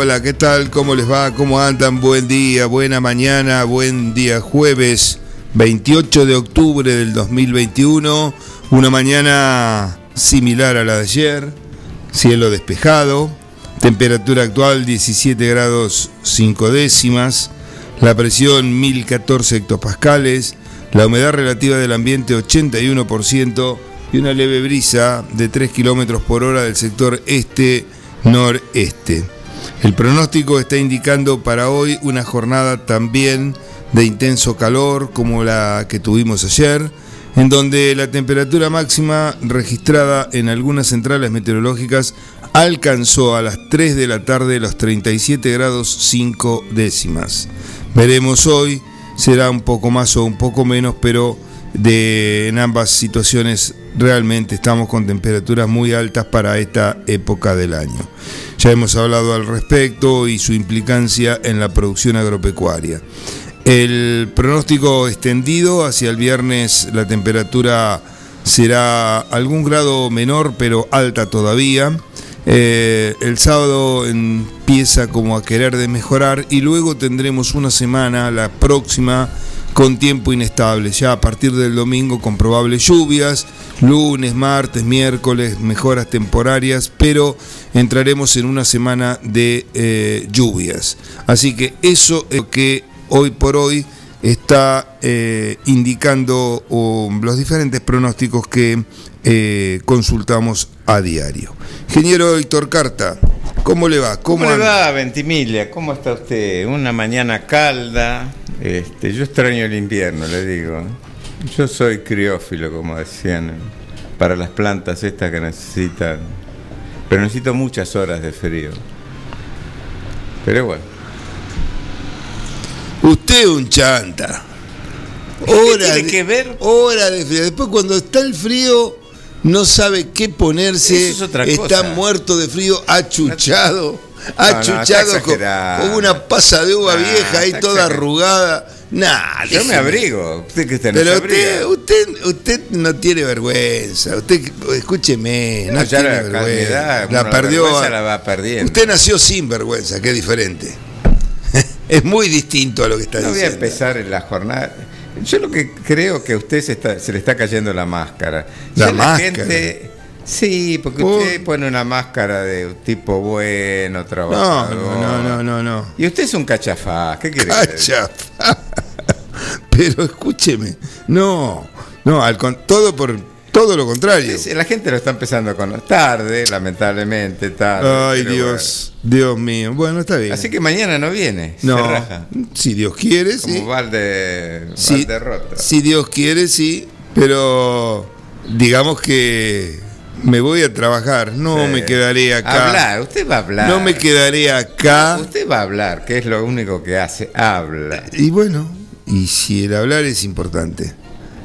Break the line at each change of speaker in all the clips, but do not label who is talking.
Hola, ¿qué tal? ¿Cómo les va? ¿Cómo andan? Buen día, buena mañana, buen día jueves 28 de octubre del 2021, una mañana similar a la de ayer, cielo despejado, temperatura actual 17 grados 5 décimas, la presión 1014 hectopascales, la humedad relativa del ambiente 81% y una leve brisa de 3 kilómetros por hora del sector este noreste. El pronóstico está indicando para hoy una jornada también de intenso calor como la que tuvimos ayer, en donde la temperatura máxima registrada en algunas centrales meteorológicas alcanzó a las 3 de la tarde los 37 grados 5 décimas. Veremos hoy, será un poco más o un poco menos, pero en ambas situaciones realmente estamos con temperaturas muy altas para esta época del año. Ya hemos hablado al respecto y su implicancia en la producción agropecuaria. El pronóstico extendido hacia el viernes la temperatura será algún grado menor pero alta todavía. Eh, el sábado empieza como a querer de mejorar y luego tendremos una semana, la próxima, con tiempo inestable. Ya a partir del domingo con probables lluvias, lunes, martes, miércoles, mejoras temporarias, pero entraremos en una semana de eh, lluvias. Así que eso es lo que hoy por hoy está eh, indicando los diferentes pronósticos que eh, consultamos a diario. Ingeniero Héctor Carta, ¿cómo le va?
¿Cómo, le va, Ventimiglia? ¿Cómo está usted? Una mañana calda. Este, yo extraño el invierno, le digo. Yo soy criófilo, como decían, para las plantas estas que necesitan. Pero necesito muchas horas de frío. Pero bueno.
Usted un chanta.
Hora ¿Qué tiene que ver?
Hora de frío. Después cuando está el frío no sabe qué ponerse. está muerto de frío, achuchado. achuchado con, una pasa de uva vieja ahí toda arrugada. Nah,
Yo me abrigo. Usted que está
Pero usted, usted, usted, no tiene vergüenza. Usted, escúcheme, no, tiene vergüenza. la perdió.
la va perdiendo.
Usted nació sin vergüenza, que es diferente. es muy distinto a lo que está diciendo.
No voy a empezar en la jornada. Yo lo que creo que a usted se, está, se le está cayendo la máscara.
La máscara. gente,
sí, porque usted pone una máscara de un tipo bueno, trabajador.
No, no, no, no, no.
Y usted es un cachafá. ¿Qué quiere
Cachafá. Pero escúcheme, no, no, al con, todo por todo lo contrario.
La gente lo está empezando a conocer tarde, lamentablemente, tarde.
Ay, Dios, Dios mío. Bueno, está bien.
Así que mañana no viene.
No, se raja. si Dios quiere,
Como
sí.
Valde,
si. Si Dios quiere, sí. Pero digamos que me voy a trabajar, no
Sí.
me quedaré acá.
Hablar, usted va a hablar.
No me quedaré acá.
Usted va a hablar, que es lo único que hace, habla.
Y bueno, y si el hablar es importante.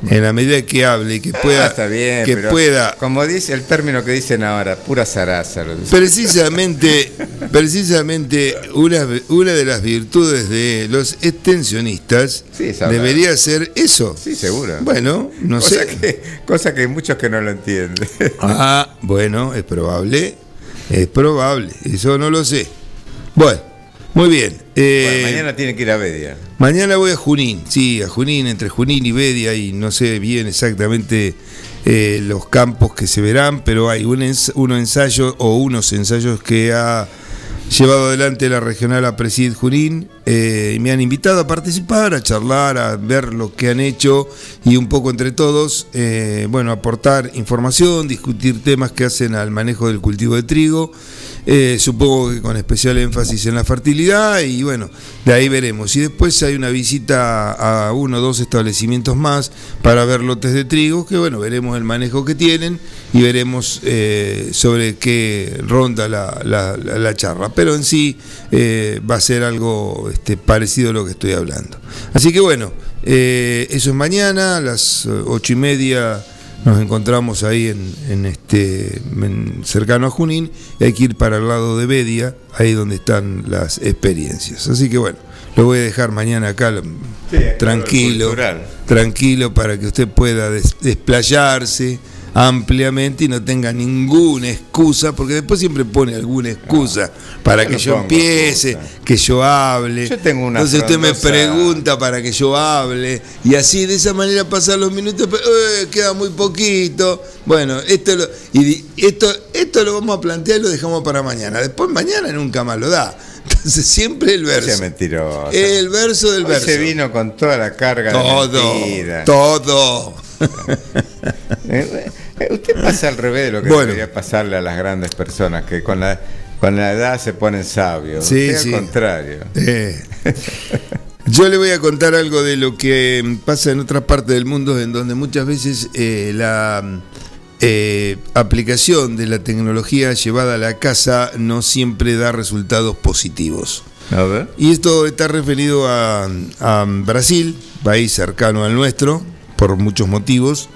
En la medida que hable y que pueda,
Ah, está bien,
que
pero
pueda
como dice el término que dicen ahora, pura zaraza.
Precisamente, precisamente una, una de las virtudes de los extensionistas
Sí,
debería ser eso.
Sí, seguro.
Bueno, no
cosa
sé.
Que, cosa que hay muchos que no lo entienden.
Ah, bueno, es probable. Es probable. Eso no lo sé. Bueno, muy bien. Eh,
Bueno, mañana tiene que ir a Bedia.
Mañana voy a Junín, sí, a Junín, entre Junín y Bedia, y no sé bien exactamente eh, los campos que se verán, pero hay un ens- ensayo o unos ensayos que ha llevado adelante la regional Apresid Junín eh, y me han invitado a participar, a charlar, a ver lo que han hecho y un poco entre todos, eh, bueno, aportar información, discutir temas que hacen al manejo del cultivo de trigo. Eh, supongo que con especial énfasis en la fertilidad y bueno, de ahí veremos. Y después hay una visita a uno o dos establecimientos más para ver lotes de trigo, que bueno, veremos el manejo que tienen y veremos eh, sobre qué ronda la, la, charla. Pero en sí eh, va a ser algo este, parecido a lo que estoy hablando. Así que bueno, eso es mañana a las ocho y media nos encontramos ahí en, este cercano a Junín y hay que ir para el lado de Bedia, ahí donde están las experiencias. Así que bueno, lo voy a dejar mañana acá tranquilo, tranquilo para que usted pueda desplayarse ampliamente y no tenga ninguna excusa, porque después siempre pone alguna excusa para que yo empiece, que yo hable.
Yo tengo una
Entonces usted me pregunta para que yo hable y así de esa manera pasan los minutos, pero, eh, queda muy poquito. Bueno, esto lo, y esto, esto lo vamos a plantear y lo dejamos para mañana. Después mañana nunca más lo da. Entonces siempre el verso.
mentiroso.
El verso del verso.
Se vino con toda la carga
todo, de Todo.
Eh, eh, usted pasa al revés de lo que debería pasarle a las grandes personas, que con la, con la edad se ponen sabios.
Sí,
Al contrario.
Eh. Yo le voy a contar algo de lo que pasa en otras partes del mundo, en donde muchas veces eh, la aplicación de la tecnología llevada a la casa no siempre da resultados positivos.
A ver.
Y esto está referido a, a Brasil, país cercano al nuestro, por muchos motivos.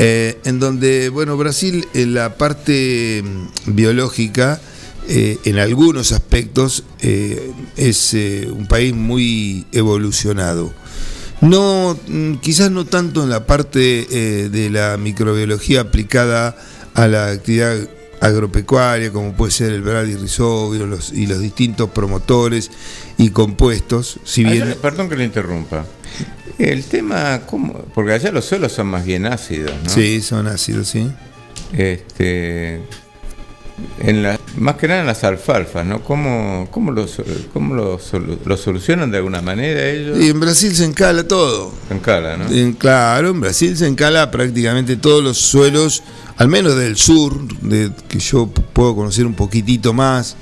Eh, en donde, bueno, Brasil en la parte mm, biológica, eh, en algunos aspectos, eh, es un país muy evolucionado. No, mm, quizás no tanto en la parte de la microbiología aplicada a la actividad agropecuaria, como puede ser el Brady y los, y los distintos promotores y compuestos. Si bien...
perdón que le interrumpa. El tema, ¿cómo? porque allá los suelos son más bien ácidos, ¿no?
Sí, son ácidos, sí.
Este, en la, más que nada en las alfalfas, ¿no? ¿Cómo, cómo, lo, cómo lo, solucionan de alguna manera ellos?
Y en Brasil se encala todo.
Se encala, ¿no?
claro, en Brasil se encala prácticamente todos los suelos, al menos del sur, de, que yo puedo conocer un poquitito más.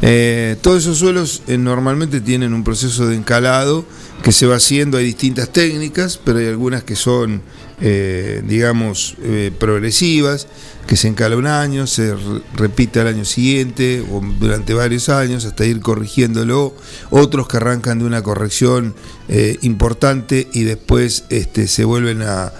Eh, todos esos suelos eh, normalmente tienen un proceso de encalado que se va haciendo, hay distintas técnicas, pero hay algunas que son, eh, digamos, eh, progresivas, que se encala un año, se repite al año siguiente o durante varios años hasta ir corrigiéndolo, otros que arrancan de una corrección eh, importante y después este, se vuelven a,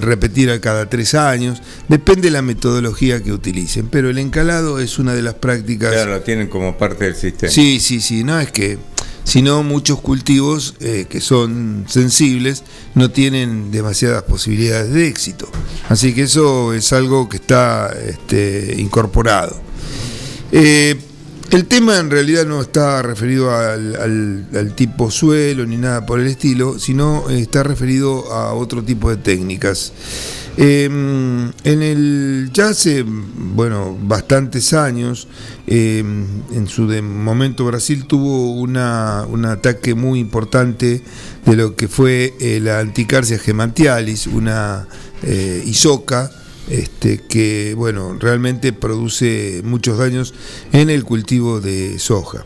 repetir a cada tres años. Depende de la metodología que utilicen, pero el encalado es una de las prácticas.
Claro, lo tienen como parte del sistema.
Sí, sí, sí, no es que sino muchos cultivos eh, que son sensibles no tienen demasiadas posibilidades de éxito. Así que eso es algo que está este, incorporado. Eh, el tema en realidad no está referido al, tipo suelo ni nada por el estilo, sino está referido a otro tipo de técnicas. Em, en el ya hace bueno bastantes años, em, en su momento Brasil tuvo una, un ataque muy importante de lo que fue eh, la anticarcia gemantialis, una eh, isoca este, que bueno, realmente produce muchos daños en el cultivo de soja.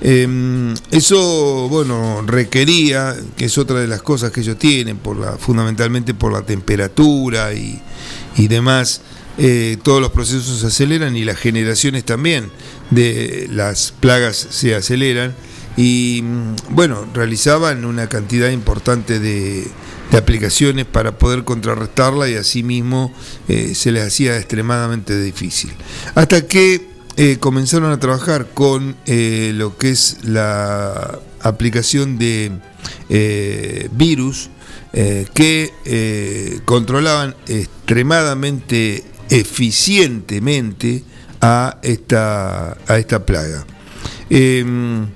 Em, eso bueno, requería, que es otra de las cosas que ellos tienen, por la, fundamentalmente por la temperatura y, demás, eh, todos los procesos se aceleran y las generaciones también de las plagas se aceleran y mm, bueno, realizaban una cantidad importante de de aplicaciones para poder contrarrestarla y asimismo eh, se les hacía extremadamente difícil. Hasta que eh, comenzaron a trabajar con eh, lo que es la aplicación de virus que controlaban extremadamente eficientemente a esta, a esta plaga. Em,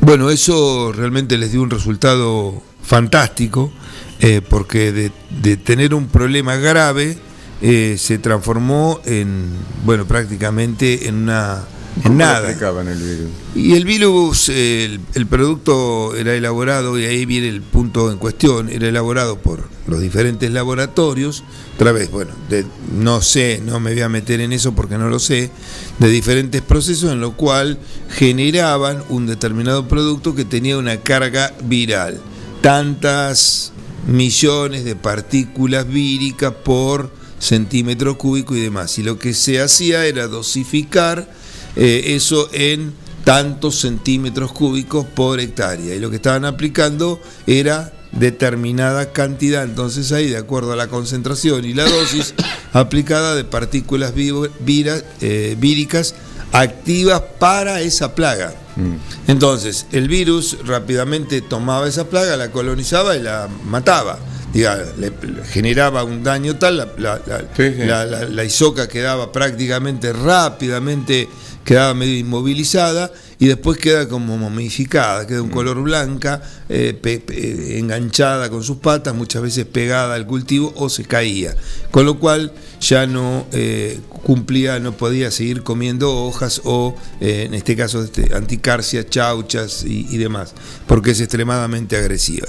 bueno, eso realmente les dio un resultado fantástico eh, porque de, tener un problema grave eh, se transformó en, bueno, prácticamente en una en nada.
aplicaban el virus?
Y el virus, el, el, producto era elaborado, y ahí viene el punto en cuestión, era elaborado por los diferentes laboratorios, otra vez, bueno, de, no sé, no me voy a meter en eso porque no lo sé, de diferentes procesos en lo cual generaban un determinado producto que tenía una carga viral. Tantas millones de partículas víricas por centímetro cúbico y demás. Y lo que se hacía era dosificar eh, eso en tantos centímetros cúbicos por hectárea. Y lo que estaban aplicando era determinada cantidad, entonces ahí, de acuerdo a la concentración y la dosis aplicada de partículas eh, víricas activas para esa plaga. Mm. Entonces, el virus rápidamente tomaba esa plaga, la colonizaba y la mataba. Diga, le, generaba un daño tal, la, la, la isoca quedaba prácticamente rápidamente quedaba medio inmovilizada y después queda como momificada, queda un mm. color blanca, eh, enganchada con sus patas, muchas veces pegada al cultivo o se caía. Con lo cual ya no eh, cumplía, no podía seguir comiendo hojas o, eh, en este caso, este, anticarcia, chauchas y, y demás, porque es extremadamente agresiva.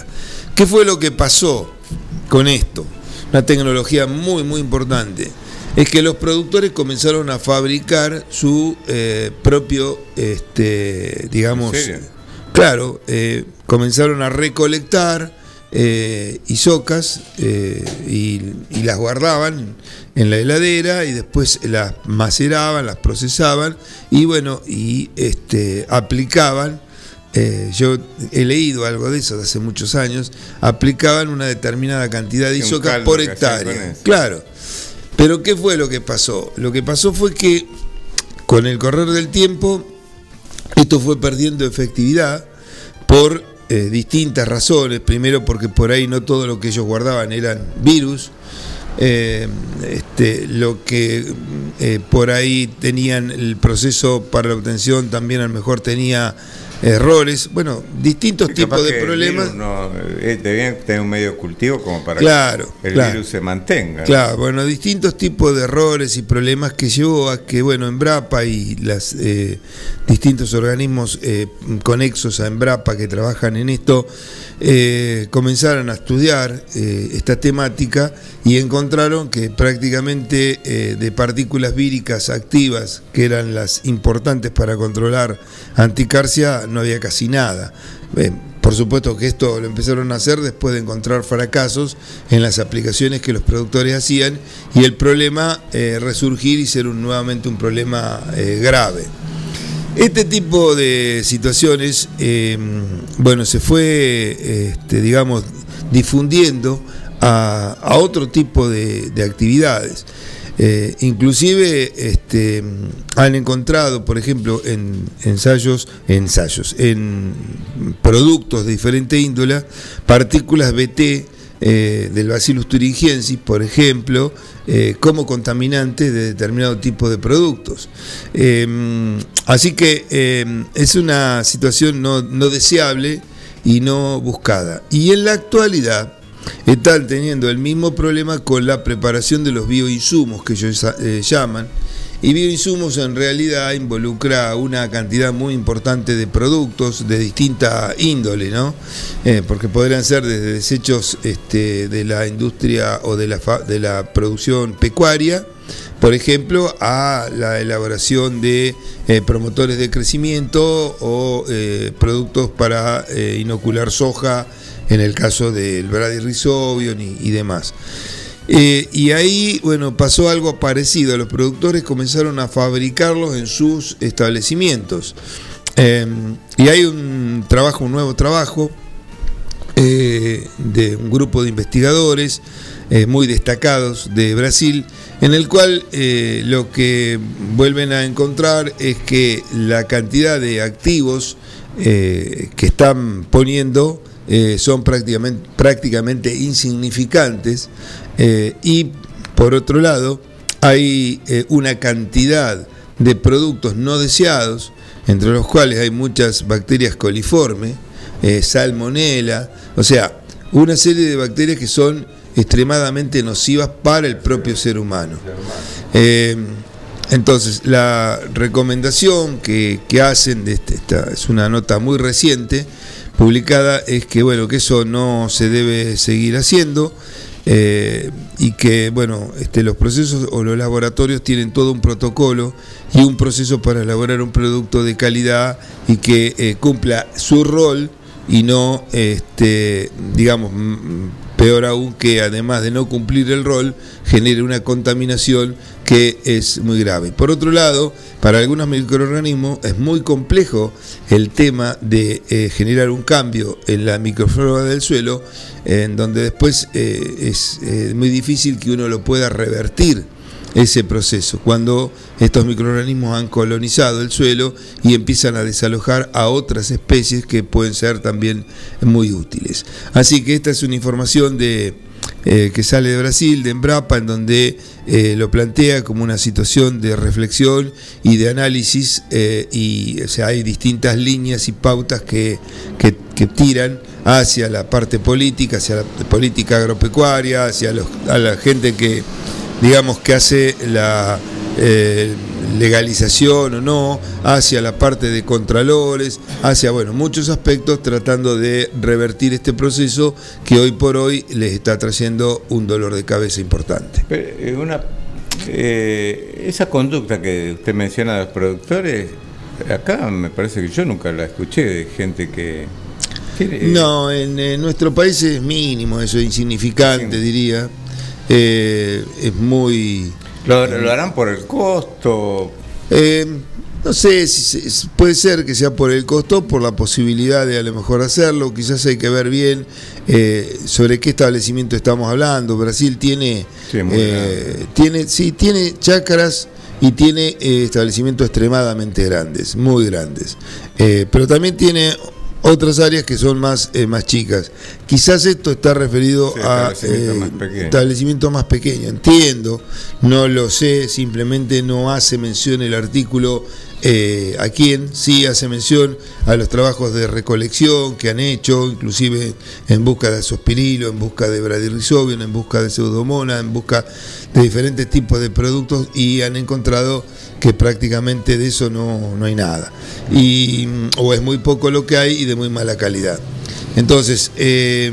¿Qué fue lo que pasó con esto? Una tecnología muy, muy importante es que los productores comenzaron a fabricar su eh, propio, este, digamos, claro, comenzaron a recolectar eh, eh, y, las guardaban en la heladera y después las maceraban, las procesaban y bueno, y este, aplicaban. yo he leído algo de eso de hace muchos años, aplicaban una determinada cantidad de isocas por hectárea. Claro. Pero ¿qué fue lo que pasó? Lo que pasó fue que con el correr del tiempo esto fue perdiendo efectividad por eh, distintas razones. Primero porque por ahí no todo lo que ellos guardaban eran virus. Eh, este, lo que eh, por ahí tenían el proceso para la obtención también a lo mejor tenía errores, bueno, distintos tipos de problemas.
No, eh, debían tener un medio cultivo como para
que
el virus se mantenga.
Claro, bueno, distintos tipos de errores y problemas que llevó a que, bueno, Embrapa y los eh, distintos organismos eh, conexos a Embrapa que trabajan en esto comenzaron a estudiar esta temática y encontraron que prácticamente de partículas víricas activas, que eran las importantes para controlar anticarcia, no había casi nada. por supuesto que esto lo empezaron a hacer después de encontrar fracasos en las aplicaciones que los productores hacían y el problema eh, resurgir y ser nuevamente un problema eh, grave. Este tipo de situaciones, bueno, se fue, este, digamos, difundiendo a, otro tipo de actividades. Eh, inclusive este, han encontrado, por ejemplo, en ensayos, ensayos, en productos de diferente índole, partículas BT eh, del Bacillus thuringiensis, por ejemplo, eh, como contaminantes de determinado tipo de productos. Em, así que em, es una situación no deseable y no buscada. Y en la actualidad, están teniendo el mismo problema con la preparación de los bioinsumos que ellos eh, llaman. Y bioinsumos en realidad involucra una cantidad muy importante de productos de distinta índole, ¿no? Eh, porque podrían ser desde desechos este, de la industria o de la, de la producción pecuaria, por ejemplo, a la elaboración de eh, promotores de crecimiento o productos para inocular soja en el caso del Brady Rhizobium y, demás. Eh, y ahí, bueno, pasó algo parecido. Los productores comenzaron a fabricarlos en sus establecimientos. Em, y hay un trabajo, un nuevo trabajo eh, de un grupo de investigadores eh, muy destacados de Brasil, en el cual lo que vuelven a encontrar es que la cantidad de activos que están poniendo eh, son prácticamente, prácticamente insignificantes eh, y por otro lado hay eh, una cantidad de productos no deseados, entre los cuales hay muchas bacterias coliformes, salmonela, o sea, una serie de bacterias que son extremadamente nocivas para el propio ser humano. entonces, la recomendación que, hacen, de este, esta es una nota muy reciente, publicada, es que bueno, que eso no se debe seguir haciendo. Eh, y que bueno, este, los procesos o los laboratorios tienen todo un protocolo y un proceso para elaborar un producto de calidad y que eh, cumpla su rol y no, este, digamos, peor aún que además de no cumplir el rol, genere una contaminación que es muy grave. Por otro lado, para algunos microorganismos es muy complejo el tema de eh, generar un cambio en la microflora del suelo, en donde después eh, es eh, muy difícil que uno lo pueda revertir ese proceso, cuando estos microorganismos han colonizado el suelo y empiezan a desalojar a otras especies que pueden ser también muy útiles. Así que esta es una información de, eh, que sale de Brasil, de Embrapa, en donde eh, lo plantea como una situación de reflexión y de análisis, eh, y o sea, hay distintas líneas y pautas que, que, tiran hacia la parte política, hacia la política agropecuaria, hacia a la gente que digamos, que hace la eh, legalización o no, hacia la parte de contralores, hacia, bueno, muchos aspectos tratando de revertir este proceso que hoy por hoy les está trayendo un dolor de cabeza importante.
Eh, una, eh, esa conducta que usted menciona de los productores, acá me parece que yo nunca la escuché de gente que...
No, en, nuestro país es mínimo, eso es insignificante, diría. Eh, es muy...
¿Lo, harán por el costo?
Eh, no sé, puede ser que sea por el costo, por la posibilidad de a lo mejor hacerlo. Quizás hay que ver bien eh, sobre qué establecimiento estamos hablando. Brasil tiene, tiene, sí, tiene chácaras y tiene establecimientos extremadamente grandes, muy grandes. pero también tiene otras áreas que son más, eh, más chicas. Quizás esto está referido a establecimiento, más pequeño. Entiendo, no lo sé, simplemente no hace mención el artículo eh, a quién, sí hace mención a los trabajos de recolección que han hecho, inclusive en busca de azospirilo, en busca de bradyrisobium, en busca de pseudomona, en busca de diferentes tipos de productos y han encontrado que prácticamente de eso no, hay nada. Y, o es muy poco lo que hay y de muy mala calidad. Entonces, eh,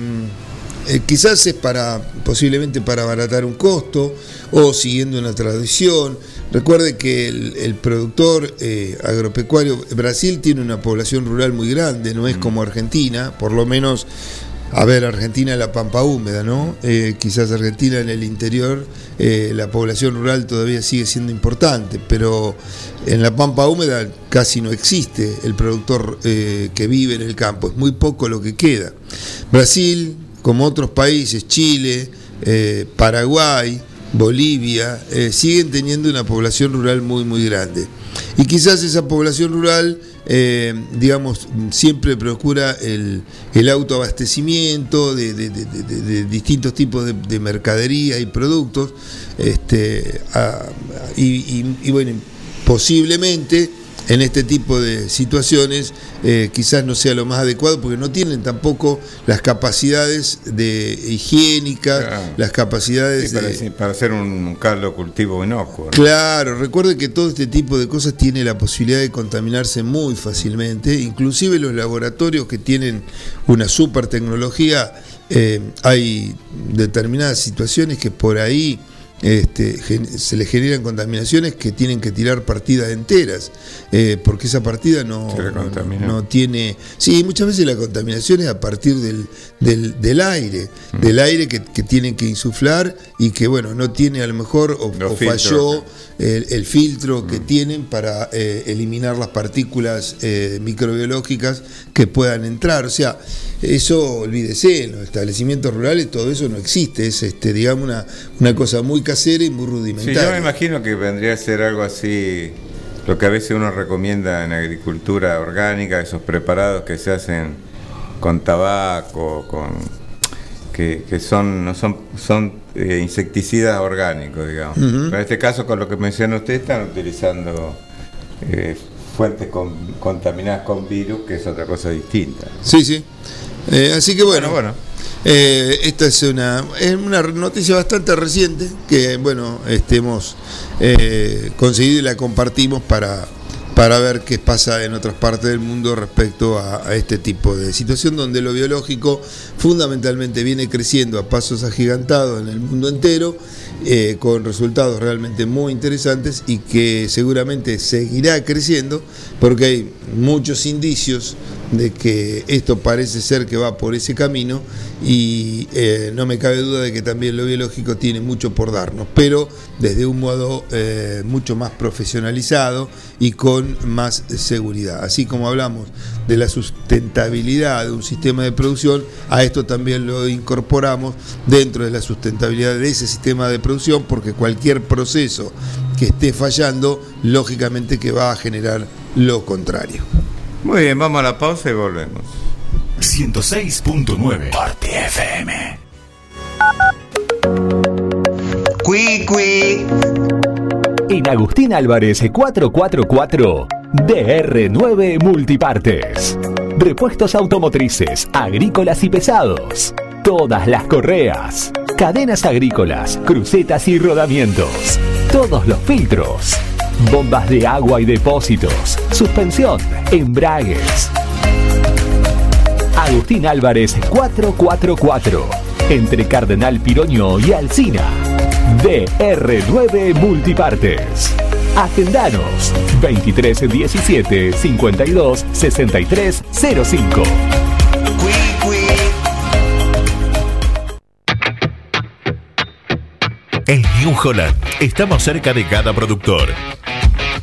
eh, quizás es para, posiblemente para abaratar un costo o siguiendo una tradición. Recuerde que el, productor eh, agropecuario, Brasil tiene una población rural muy grande, no es mm. como Argentina, por lo menos a ver, Argentina la pampa húmeda, ¿no? Eh, quizás Argentina en el interior eh, la población rural todavía sigue siendo importante, pero en la pampa húmeda casi no existe el productor que vive en el campo, es muy poco lo que queda. Brasil, como otros países, Chile, Paraguay, Bolivia, siguen teniendo una población rural muy, muy grande. Y quizás esa población rural eh, digamos, siempre procura el, autoabastecimiento de, distintos tipos de, mercadería y productos, este, y bueno, posiblemente en este tipo de situaciones eh, quizás no sea lo más adecuado porque no tienen tampoco las capacidades de higiénicas, las capacidades
para,
de...
para hacer un caldo cultivo inocuo.
Claro, recuerde que todo este tipo de cosas tiene la posibilidad de contaminarse muy fácilmente, inclusive los laboratorios que tienen una super tecnología, eh, hay determinadas situaciones que por ahí este, se le generan contaminaciones que tienen que tirar partidas enteras, eh, porque esa partida no, no, tiene... Sí, muchas veces la contaminación es a partir del, del, aire, mm. del aire que, tienen que insuflar y que, bueno, no tiene a lo mejor o, falló el, filtro que mm. tienen para eh, eliminar las partículas eh, microbiológicas que puedan entrar. O sea, eso olvídese, en los establecimientos rurales todo eso no existe, es este, digamos una, una cosa muy casera y muy rudimentaria.
Sí, yo me imagino que vendría a ser algo así, lo que a veces uno recomienda en agricultura orgánica, esos preparados que se hacen con tabaco, con que, son, no son, son eh, insecticidas orgánicos, digamos. en este caso, con lo que menciona usted, están utilizando eh, fuentes contaminadas con virus, que es otra cosa distinta.
Sí, sí. Eh, así que bueno, bueno. Eh, esta es una, es una noticia bastante reciente que bueno, este, hemos eh, conseguido y la compartimos para, para ver qué pasa en otras partes del mundo respecto a, este tipo de situación donde lo biológico fundamentalmente viene creciendo a pasos agigantados en el mundo entero, eh, con resultados realmente muy interesantes y que seguramente seguirá creciendo porque hay muchos indicios de que esto parece ser que va por ese camino y eh, no me cabe duda de que también lo biológico tiene mucho por darnos, pero desde un modo eh, mucho más profesionalizado y con más seguridad. Así como hablamos de la sustentabilidad de un sistema de producción, a esto también lo incorporamos dentro de la sustentabilidad de ese sistema de producción, porque cualquier proceso que esté fallando, lógicamente que va a generar lo contrario.
Muy bien, vamos a la pausa y volvemos.
106.9 Parte FM.
Cui, cui.
En Agustín Álvarez 444 DR9 Multipartes. Repuestos automotrices, agrícolas y pesados. Todas las correas. Cadenas agrícolas, crucetas y rodamientos. Todos los filtros bombas de agua y depósitos, suspensión, embragues. Agustín Álvarez 444, entre Cardenal Piroño y Alcina. DR9 Multipartes. Agendanos 2317 52 63 05.
En New Holland estamos cerca de cada productor.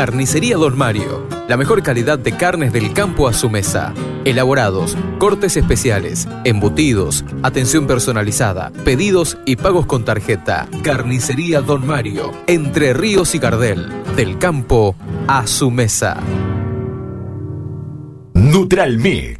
Carnicería Don Mario. La mejor calidad de carnes del campo a su mesa. Elaborados, cortes especiales, embutidos, atención personalizada, pedidos y pagos con tarjeta. Carnicería Don Mario. Entre Ríos y Gardel. Del campo a su mesa.
Neutral Mix.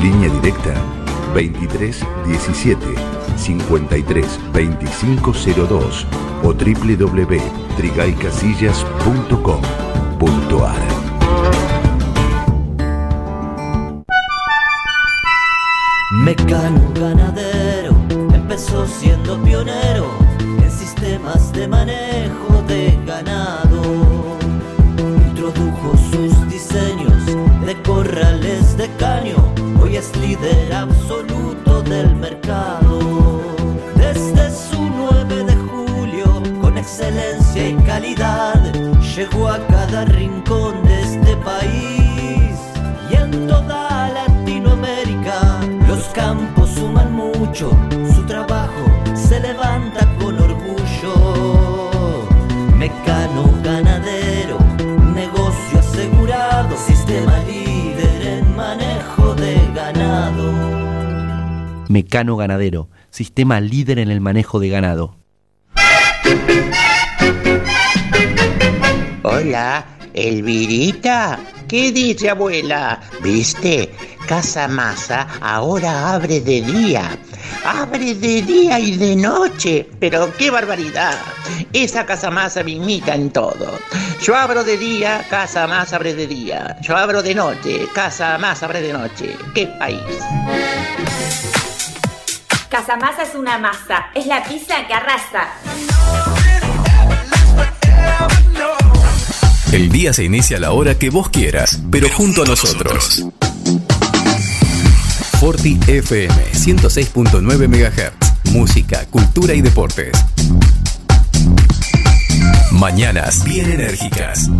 Línea directa 23 17 53 2502 o www.trigaycasillas.com.ar
Mecano ganadero empezó siendo pionero en sistemas de manejo de ganado. Es líder absoluto del mercado. Desde su 9 de julio, con excelencia y calidad, llegó a cada rincón Mecano Ganadero, sistema líder en
el manejo de ganado.
Hola, Elvirita. ¿Qué dice abuela? ¿Viste? Casa Masa ahora abre de día. Abre de día y de noche. Pero qué barbaridad. Esa Casa Masa me imita en todo. Yo abro de día, Casa Masa abre de día. Yo abro de noche, Casa Masa abre de noche. ¡Qué país!
Casamasa es una masa, es la pizza que arrasa.
El día se inicia a la hora que vos quieras, pero junto a nosotros. Forti FM 106.9 MHz. Música, cultura y deportes. Mañanas bien enérgicas.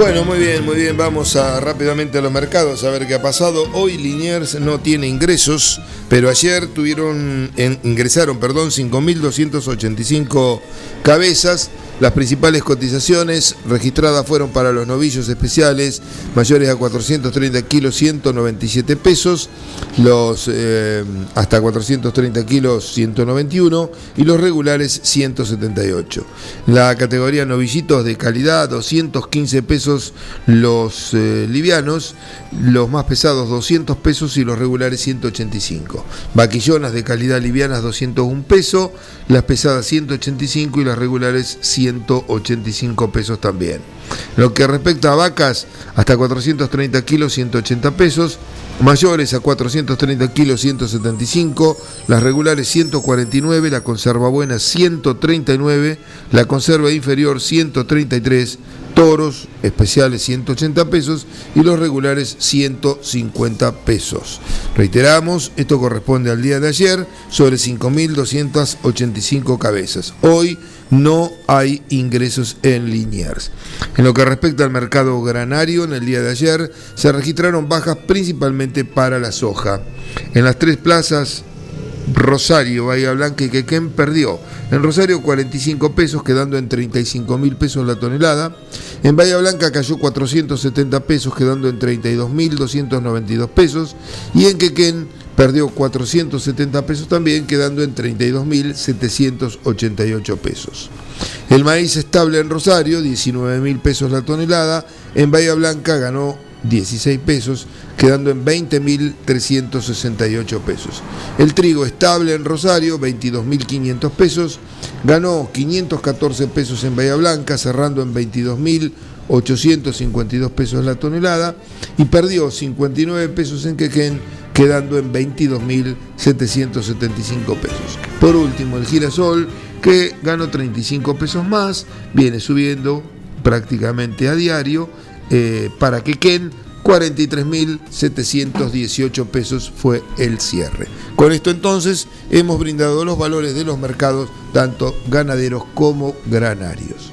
Bueno, muy bien, muy bien. Vamos a rápidamente a los mercados a ver qué ha pasado. Hoy Liniers no tiene ingresos, pero ayer tuvieron ingresaron, perdón, 5.285 cabezas. Las principales cotizaciones registradas fueron para los novillos especiales mayores a 430 kilos 197 pesos, los eh, hasta 430 kilos 191 y los regulares 178. La categoría novillitos de calidad 215 pesos los eh, livianos, los más pesados 200 pesos y los regulares 185. Vaquillonas de calidad livianas 201 pesos, las pesadas 185 y las regulares 185 pesos también. Lo que respecta a vacas, hasta 430 kilos 180 pesos, mayores a 430 kilos 175, las regulares 149, la conserva buena 139, la conserva inferior 133, toros especiales 180 pesos. Y los regulares 150 pesos. Reiteramos, esto corresponde al día de ayer sobre 5.285 cabezas. Hoy no hay ingresos en Liniers. En lo que respecta al mercado granario, en el día de ayer se registraron bajas principalmente para la soja. En las tres plazas Rosario, Bahía Blanca y Quequén perdió. En Rosario 45 pesos, quedando en 35 mil pesos la tonelada. En Bahía Blanca cayó 470 pesos, quedando en 32.292 pesos. Y en Quequén perdió 470 pesos también, quedando en 32.788 pesos. El maíz estable en Rosario, 19 mil pesos la tonelada. En Bahía Blanca ganó 16 pesos, quedando en 20.368 pesos. El trigo estable en Rosario, 22.500 pesos, ganó 514 pesos en Bahía Blanca, cerrando en 22.852 pesos la tonelada, y perdió 59 pesos en Quequén, quedando en 22.775 pesos. Por último, el girasol, que ganó 35 pesos más, viene subiendo prácticamente a diario, eh, para Quequén 43.718 pesos fue el cierre. Con esto entonces hemos brindado los valores de los mercados, tanto ganaderos como granarios.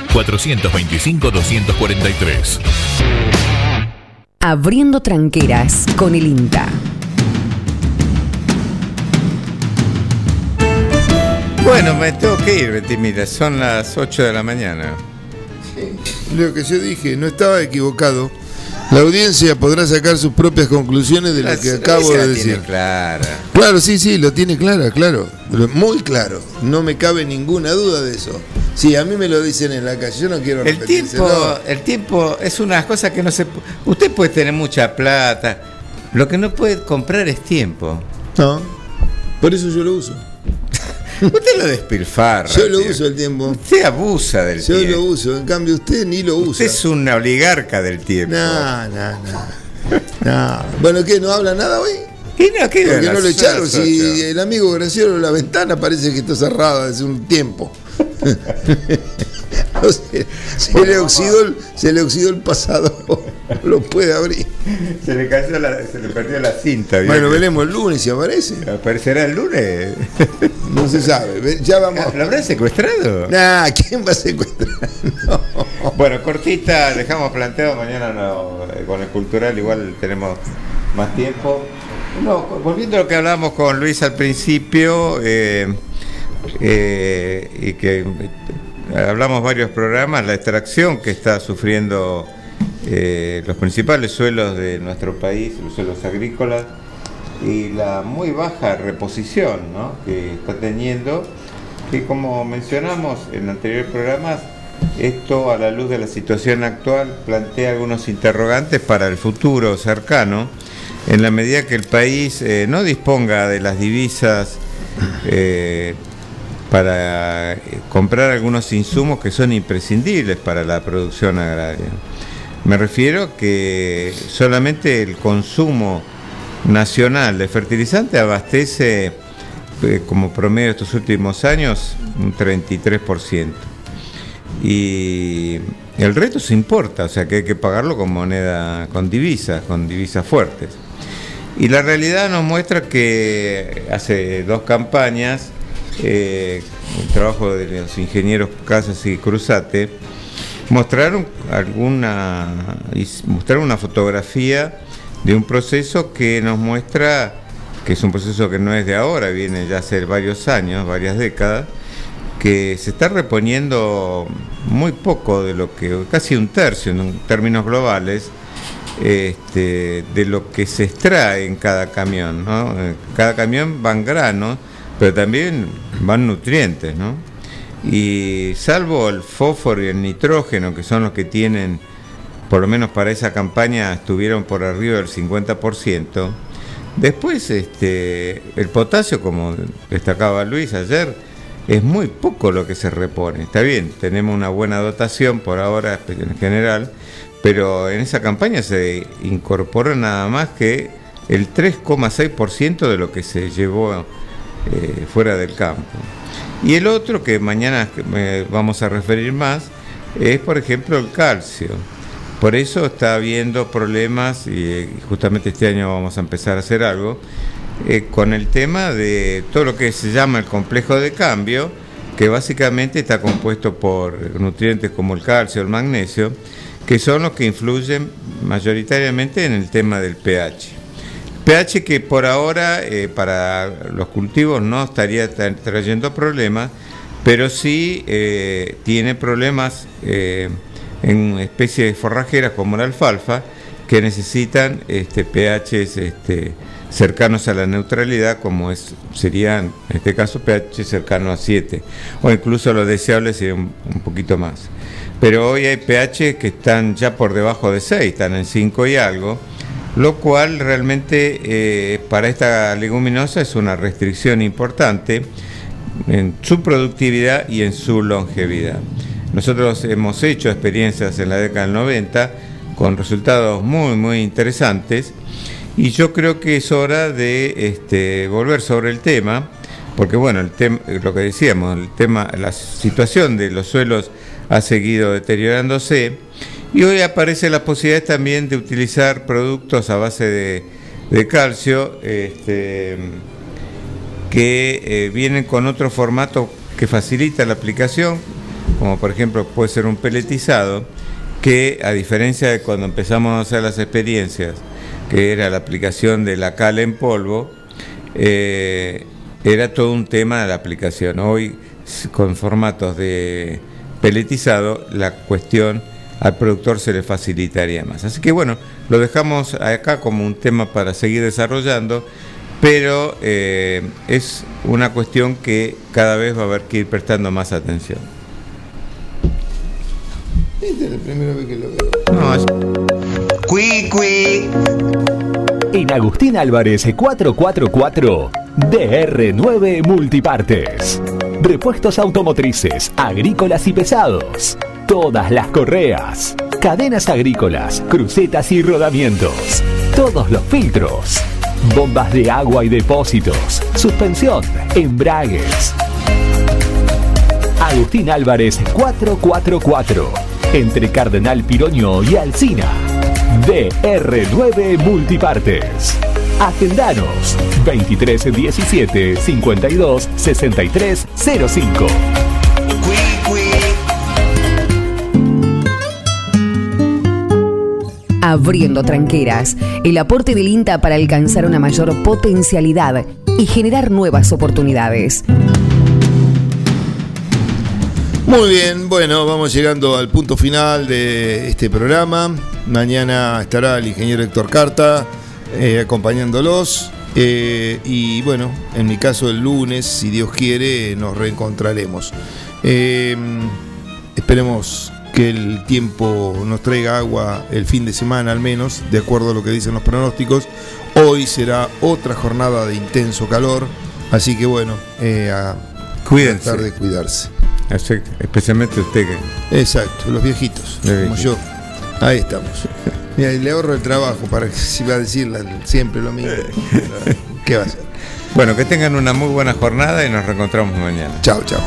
425 243.
Abriendo tranqueras con el INTA.
Bueno, me tengo que ir, Betimira. Son las 8 de la mañana.
Lo que yo dije, no estaba equivocado. La audiencia podrá sacar sus propias conclusiones de lo que acabo de decir.
Clara.
Claro, sí, sí, lo tiene clara, claro. Muy claro. No me cabe ninguna duda de eso. Sí, a mí me lo dicen en la calle. Yo no quiero
El tiempo, el tiempo es una cosa que no se. Usted puede tener mucha plata. Lo que no puede comprar es tiempo.
No. Por eso yo lo uso.
Usted lo despilfarra.
Yo lo
tío.
uso el tiempo.
Usted abusa del
Yo
tiempo.
lo uso. En cambio, usted ni lo usa.
Usted es un oligarca del tiempo.
No, no, no. No. Bueno, ¿qué? ¿No habla nada hoy?
¿Qué no? ¿Qué
¿Por qué no lo echaron? Si el amigo Graciero de la ventana parece que está cerrada hace un tiempo. se, se le oxidó el, se le oxidó el pasado. Lo puede abrir.
Se le cayó la, se le perdió la cinta.
Bueno, veremos el lunes si aparece.
¿Aparecerá el lunes?
No se sabe. Ya vamos.
¿Lo habrán secuestrado?
Nah, ¿quién va a secuestrar? No.
Bueno, cortita, dejamos planteado, mañana no, eh, con el cultural igual tenemos más tiempo. No, volviendo a lo que hablamos con Luis al principio, eh, eh, y que hablamos varios programas, la extracción que está sufriendo eh, los principales suelos de nuestro país, los suelos agrícolas, y la muy baja reposición que está teniendo, que como mencionamos en anteriores programas, esto a la luz de la situación actual plantea algunos interrogantes para el futuro cercano, en la medida que el país eh, no disponga de las divisas eh, para comprar algunos insumos que son imprescindibles para la producción agraria. Me refiero que solamente el consumo nacional de fertilizante abastece eh, como promedio estos últimos años un 33%. Y el reto se importa, o sea que hay que pagarlo con moneda, con divisas, con divisas fuertes. Y la realidad nos muestra que hace dos campañas, eh, el trabajo de los ingenieros Casas y Cruzate, mostraron alguna, mostraron una fotografía de un proceso que nos muestra que es un proceso que no es de ahora, viene ya hace varios años, varias décadas, que se está reponiendo muy poco de lo que, casi un tercio en términos globales, este, de lo que se extrae en cada camión. ¿no? Eh, Cada camión van granos, pero también van nutrientes. ¿no? Y salvo el fósforo y el nitrógeno, que son los que tienen, por lo menos para esa campaña, estuvieron por arriba del 50%, después este, el potasio, como destacaba Luis ayer, es muy poco lo que se repone. Está bien, tenemos una buena dotación por ahora en general, pero en esa campaña se incorporó nada más que el 3,6% de lo que se llevó eh, fuera del campo. Y el otro que mañana vamos a referir más es, por ejemplo, el calcio. Por eso está habiendo problemas, y eh, justamente este año vamos a empezar a hacer algo, eh, con el tema de todo lo que se llama el complejo de cambio, que básicamente está compuesto por nutrientes como el calcio, el magnesio, que son los que influyen mayoritariamente en el tema del pH. pH que por ahora eh, para los cultivos no estaría tra- trayendo problemas, pero sí eh, tiene problemas eh, en especies forrajeras como la alfalfa, que necesitan este, pHs este, cercanos a la neutralidad, como es, serían en este caso pH cercano a 7, o incluso lo deseable sería un, un poquito más. Pero hoy hay pH que están ya por debajo de 6, están en 5 y algo, lo cual realmente eh, para esta leguminosa es una restricción importante en su productividad y en su longevidad. Nosotros hemos hecho experiencias en la década del 90 con resultados muy, muy interesantes y yo creo que es hora de este, volver sobre el tema, porque bueno, el tema, lo que decíamos, el tema, la situación de los suelos ha seguido deteriorándose y hoy aparece la posibilidad también de utilizar productos a base de, de calcio este, que eh, vienen con otro formato que facilita la aplicación, como por ejemplo puede ser un peletizado, que a diferencia de cuando empezamos a hacer las experiencias, que era la aplicación de la cal en polvo, eh, era todo un tema de la aplicación. Hoy, con formatos de peletizado, la cuestión al productor se le facilitaría más. Así que bueno, lo dejamos acá como un tema para seguir desarrollando, pero eh, es una cuestión que cada vez va a haber que ir prestando más atención.
Esta es la primera vez que lo veo.
No, es-
En Agustín Álvarez 444 DR9 Multipartes. Repuestos automotrices, agrícolas y pesados. Todas las correas. Cadenas agrícolas, crucetas y rodamientos. Todos los filtros. Bombas de agua y depósitos. Suspensión, embragues. Agustín Álvarez 444, entre Cardenal Piroño y Alcina. DR9 Multipartes. Agendanos 2317 52 63 05.
Abriendo tranqueras, el aporte del INTA para alcanzar una mayor potencialidad y generar nuevas oportunidades.
Muy bien, bueno, vamos llegando al punto final de este programa. Mañana estará el ingeniero Héctor Carta eh, acompañándolos. Eh, y bueno, en mi caso el lunes, si Dios quiere, nos reencontraremos. Eh, esperemos que el tiempo nos traiga agua el fin de semana al menos, de acuerdo a lo que dicen los pronósticos. Hoy será otra jornada de intenso calor, así que bueno, eh, a
Cuídense.
tratar de cuidarse.
Exacto, Especialmente usted que.
Exacto, los viejitos,
Los
como yo. Ahí estamos. Mira, y le ahorro el trabajo para que si va a decir siempre lo mismo. ¿Qué va a hacer?
Bueno, que tengan una muy buena jornada y nos reencontramos mañana.
Chao, chao.